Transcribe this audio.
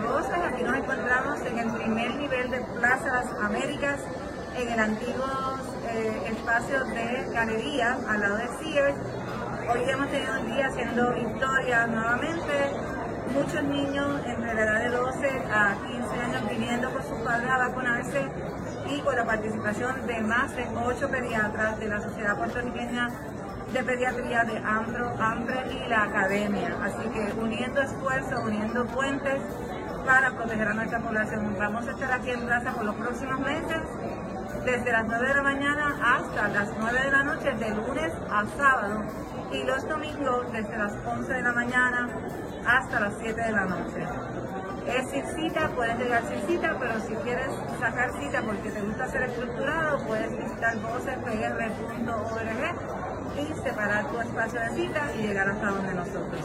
Aquí nos encontramos en el primer nivel de Plaza Las Américas, en el antiguo eh, espacio de galería al lado de Sears. Hoy hemos tenido un día haciendo historia nuevamente. Muchos niños entre la edad de 12 a 15 años viniendo con sus padres a vacunarse y con la participación de más de 8 pediatras de la Sociedad Puertorriqueña de Pediatría de AMPRO, AMPRE y la Academia. Así que uniendo esfuerzos, uniendo puentes para proteger a nuestra población. Vamos a estar aquí en plaza por los próximos meses desde las 9 de la mañana hasta las 9 de la noche, de lunes a sábado, y los domingos desde las 11 de la mañana hasta las 7 de la noche. Es sin cita, puedes llegar sin cita, pero si quieres sacar cita porque te gusta ser estructurado, puedes visitar vocespr.org y separar tu espacio de cita y llegar hasta donde nosotros.